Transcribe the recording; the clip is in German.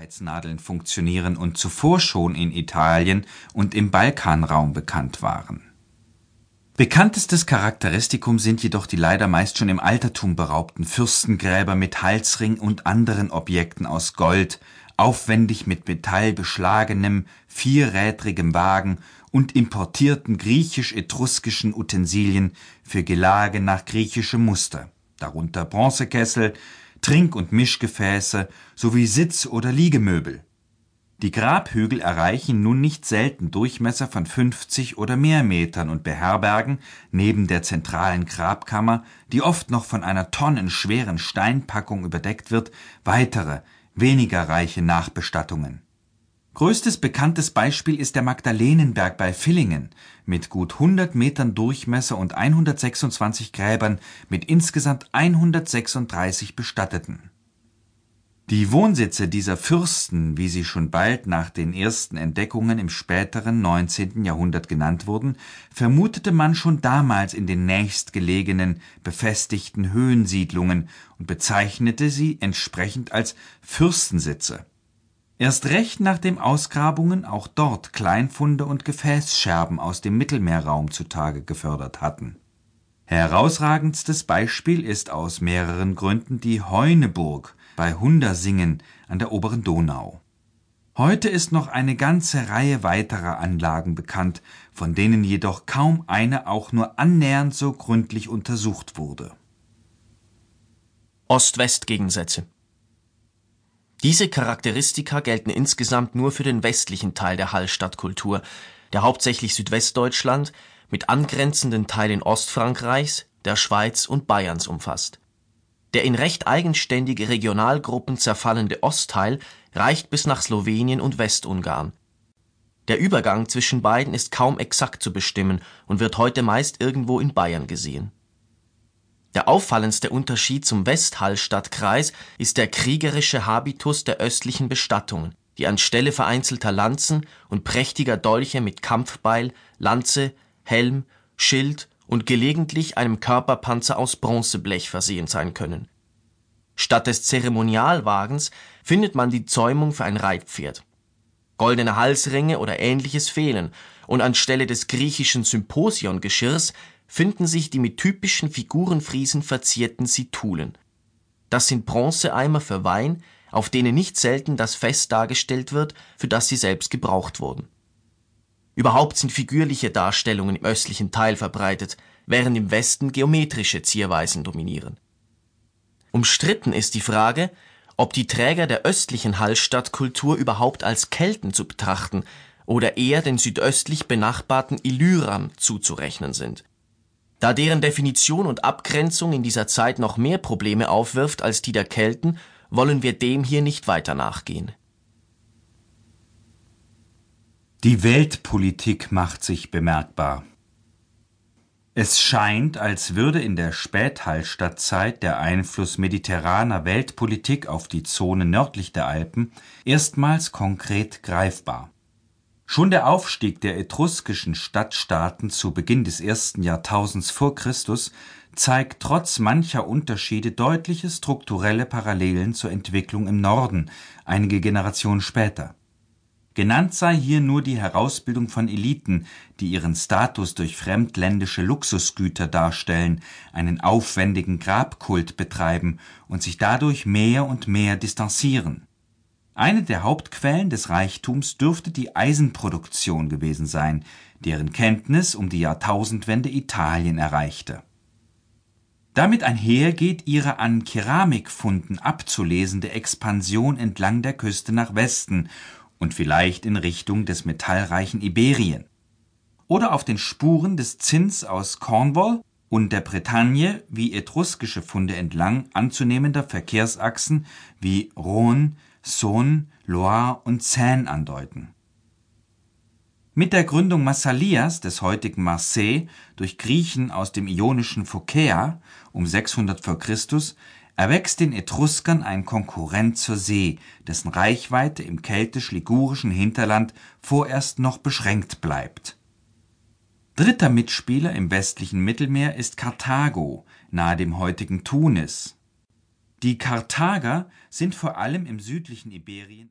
Sicherheitsnadeln funktionieren und zuvor schon in Italien und im Balkanraum bekannt waren. Bekanntestes Charakteristikum sind jedoch die leider meist schon im Altertum beraubten Fürstengräber mit Halsring und anderen Objekten aus Gold, aufwendig mit Metall beschlagenem, vierrädrigem Wagen und importierten griechisch-etruskischen Utensilien für Gelage nach griechischem Muster, darunter Bronzekessel, Trink und Mischgefäße sowie Sitz oder Liegemöbel. Die Grabhügel erreichen nun nicht selten Durchmesser von 50 oder mehr Metern und beherbergen neben der zentralen Grabkammer, die oft noch von einer tonnenschweren Steinpackung überdeckt wird, weitere, weniger reiche Nachbestattungen Größtes bekanntes Beispiel ist der Magdalenenberg bei Villingen mit gut 100 Metern Durchmesser und 126 Gräbern mit insgesamt 136 Bestatteten. Die Wohnsitze dieser Fürsten, wie sie schon bald nach den ersten Entdeckungen im späteren 19. Jahrhundert genannt wurden, vermutete man schon damals in den nächstgelegenen befestigten Höhensiedlungen und bezeichnete sie entsprechend als Fürstensitze Erst recht nachdem Ausgrabungen auch dort Kleinfunde und Gefäßscherben aus dem Mittelmeerraum zutage gefördert hatten. Herausragendstes Beispiel ist aus mehreren Gründen die Heuneburg bei Hundersingen an der oberen Donau. Heute ist noch eine ganze Reihe weiterer Anlagen bekannt, von denen jedoch kaum eine auch nur annähernd so gründlich untersucht wurde. Ost-West-Gegensätze diese Charakteristika gelten insgesamt nur für den westlichen Teil der Hallstattkultur, der hauptsächlich Südwestdeutschland mit angrenzenden Teilen Ostfrankreichs, der Schweiz und Bayerns umfasst. Der in recht eigenständige Regionalgruppen zerfallende Ostteil reicht bis nach Slowenien und Westungarn. Der Übergang zwischen beiden ist kaum exakt zu bestimmen und wird heute meist irgendwo in Bayern gesehen der auffallendste Unterschied zum Westhallstattkreis ist der kriegerische Habitus der östlichen Bestattungen, die anstelle vereinzelter Lanzen und prächtiger Dolche mit Kampfbeil, Lanze, Helm, Schild und gelegentlich einem Körperpanzer aus Bronzeblech versehen sein können. Statt des Zeremonialwagens findet man die Zäumung für ein Reitpferd. Goldene Halsringe oder ähnliches fehlen, und anstelle des griechischen Symposiongeschirrs finden sich die mit typischen Figurenfriesen verzierten Situlen. Das sind Bronzeeimer für Wein, auf denen nicht selten das Fest dargestellt wird, für das sie selbst gebraucht wurden. Überhaupt sind figürliche Darstellungen im östlichen Teil verbreitet, während im Westen geometrische Zierweisen dominieren. Umstritten ist die Frage, ob die Träger der östlichen Hallstattkultur überhaupt als Kelten zu betrachten oder eher den südöstlich benachbarten Illyrern zuzurechnen sind da deren Definition und Abgrenzung in dieser Zeit noch mehr Probleme aufwirft als die der Kelten, wollen wir dem hier nicht weiter nachgehen. Die Weltpolitik macht sich bemerkbar. Es scheint, als würde in der Späthallstattzeit der Einfluss mediterraner Weltpolitik auf die Zone nördlich der Alpen erstmals konkret greifbar Schon der Aufstieg der etruskischen Stadtstaaten zu Beginn des ersten Jahrtausends vor Christus zeigt trotz mancher Unterschiede deutliche strukturelle Parallelen zur Entwicklung im Norden einige Generationen später. Genannt sei hier nur die Herausbildung von Eliten, die ihren Status durch fremdländische Luxusgüter darstellen, einen aufwendigen Grabkult betreiben und sich dadurch mehr und mehr distanzieren eine der Hauptquellen des Reichtums dürfte die Eisenproduktion gewesen sein, deren Kenntnis um die Jahrtausendwende Italien erreichte. Damit einher geht ihre an Keramikfunden abzulesende Expansion entlang der Küste nach Westen und vielleicht in Richtung des metallreichen Iberien oder auf den Spuren des Zins aus Cornwall und der Bretagne wie etruskische Funde entlang anzunehmender Verkehrsachsen wie Rhône Saône, Loire und Seine andeuten. Mit der Gründung Massalias des heutigen Marseille durch Griechen aus dem ionischen Phokäa um 600 v. Chr. erwächst den Etruskern ein Konkurrent zur See, dessen Reichweite im keltisch-ligurischen Hinterland vorerst noch beschränkt bleibt. Dritter Mitspieler im westlichen Mittelmeer ist Karthago nahe dem heutigen Tunis die Karthager sind vor allem im südlichen Iberien